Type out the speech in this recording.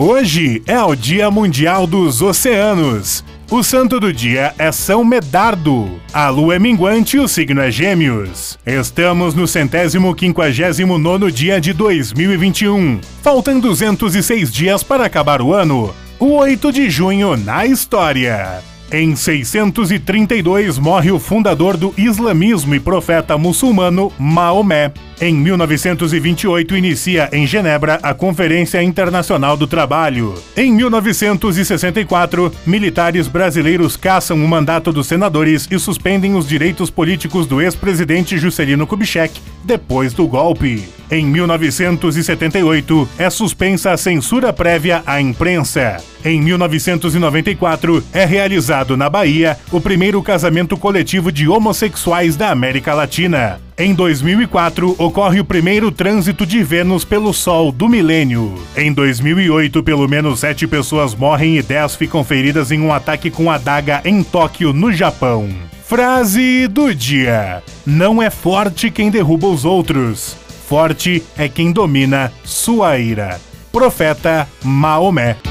Hoje é o Dia Mundial dos Oceanos. O santo do dia é São Medardo. A lua é minguante e o signo é Gêmeos. Estamos no centésimo quinquagésimo nono dia de 2021. Faltam 206 dias para acabar o ano. O 8 de junho na história. Em 632 morre o fundador do islamismo e profeta muçulmano Maomé. Em 1928 inicia em Genebra a Conferência Internacional do Trabalho. Em 1964, militares brasileiros caçam o mandato dos senadores e suspendem os direitos políticos do ex-presidente Juscelino Kubitschek depois do golpe. Em 1978, é suspensa a censura prévia à imprensa. Em 1994, é realizado na Bahia o primeiro casamento coletivo de homossexuais da América Latina. Em 2004, ocorre o primeiro trânsito de Vênus pelo Sol do milênio. Em 2008, pelo menos sete pessoas morrem e dez ficam feridas em um ataque com adaga em Tóquio, no Japão. Frase do dia: Não é forte quem derruba os outros. Forte é quem domina sua ira. Profeta Maomé.